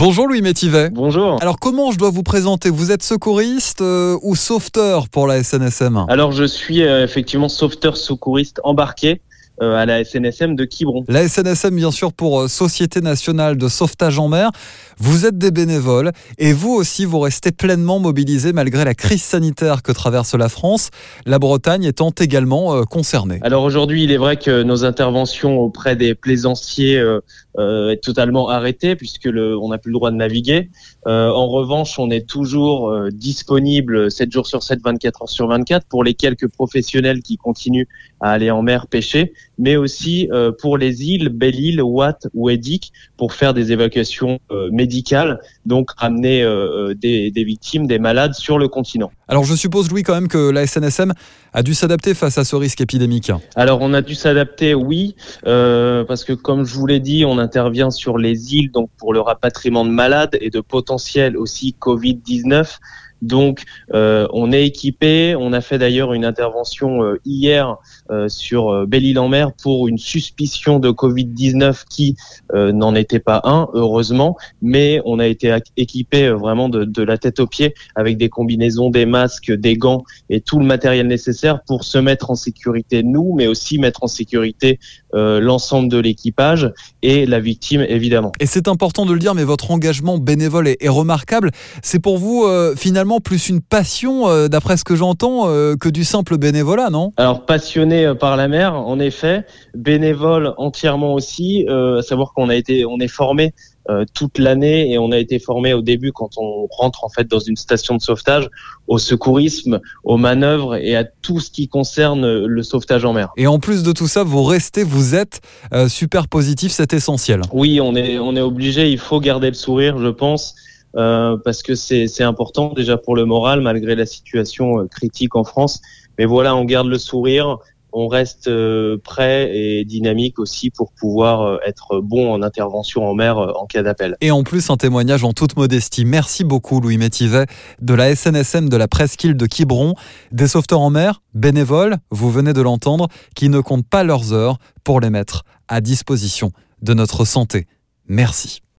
Bonjour Louis Métivet. Bonjour. Alors comment je dois vous présenter? Vous êtes secouriste euh, ou sauveteur pour la SNSM Alors je suis euh, effectivement sauveteur secouriste embarqué à la SNSM de Quiberon. La SNSM, bien sûr, pour euh, Société nationale de sauvetage en mer. Vous êtes des bénévoles et vous aussi, vous restez pleinement mobilisés malgré la crise sanitaire que traverse la France, la Bretagne étant également euh, concernée. Alors aujourd'hui, il est vrai que nos interventions auprès des plaisanciers euh, euh, est totalement arrêtée puisque le, on n'a plus le droit de naviguer. Euh, en revanche, on est toujours euh, disponible 7 jours sur 7, 24 heures sur 24 pour les quelques professionnels qui continuent à aller en mer pêcher, mais aussi euh, pour les îles Belle-Île, Watt ou Edic pour faire des évacuations euh, médicales, donc ramener euh, des, des victimes, des malades sur le continent. Alors je suppose, Louis, quand même que la SNSM a dû s'adapter face à ce risque épidémique. Alors on a dû s'adapter, oui, euh, parce que comme je vous l'ai dit, on intervient sur les îles, donc pour le rapatriement de malades et de potentiels aussi Covid-19. Donc euh, on est équipé. On a fait d'ailleurs une intervention euh, hier euh, sur Belle-Île-en-Mer pour une suspicion de Covid-19 qui n'en était pas un, heureusement, mais on a été équipé vraiment de, de la tête aux pieds avec des combinaisons, des masques, des gants et tout le matériel nécessaire pour se mettre en sécurité nous, mais aussi mettre en sécurité euh, l'ensemble de l'équipage et la victime évidemment. Et c'est important de le dire, mais votre engagement bénévole est, est remarquable. C'est pour vous euh, finalement plus une passion, euh, d'après ce que j'entends, euh, que du simple bénévolat, non? Alors passionné euh, par la mer, en effet, bénévole entièrement aussi, euh, à savoir qu'on a été, on est formé toute l'année et on a été formé au début quand on rentre en fait dans une station de sauvetage au secourisme, aux manœuvres et à tout ce qui concerne euh, le sauvetage en mer. Et en plus de tout ça, vous restez, vous êtes euh, super positif, c'est essentiel. Oui, on est on est obligé, il faut garder le sourire, je pense. euh, parce que c'est c'est important déjà pour le moral malgré la situation euh, critique en France. Mais voilà, on garde le sourire, on reste euh, prêt et dynamique aussi pour pouvoir euh, être bon en intervention en mer euh, en cas d'appel. Et en plus, un témoignage en toute modestie. Merci beaucoup, Louis Métivet, de la SNSM de la presqu'île de Quiberon, des sauveteurs en mer, bénévoles, vous venez de l'entendre, qui ne comptent pas leurs heures pour les mettre à disposition de notre santé. Merci.